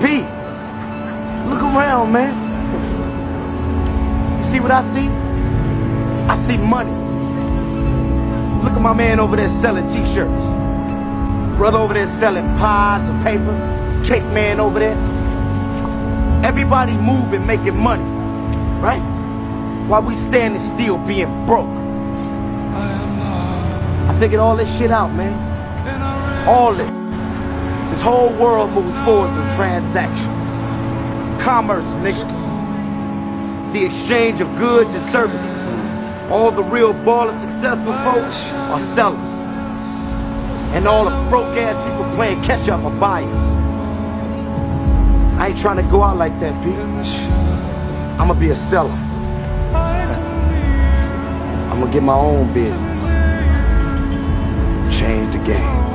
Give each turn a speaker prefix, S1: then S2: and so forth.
S1: P, look around, man. You see what I see? I see money. Look at my man over there selling t-shirts. Brother over there selling pies and paper. Cake man over there. Everybody moving, making money, right? While we standing still being broke. I figured all this shit out, man. All this. This whole world moves forward through transactions. Commerce, nigga. The exchange of goods and services. All the real ballin' successful folks are sellers. And all the broke ass people playing catch up are buyers. I ain't trying to go out like that, B. I'ma be a seller. I'ma get my own business. Change the game.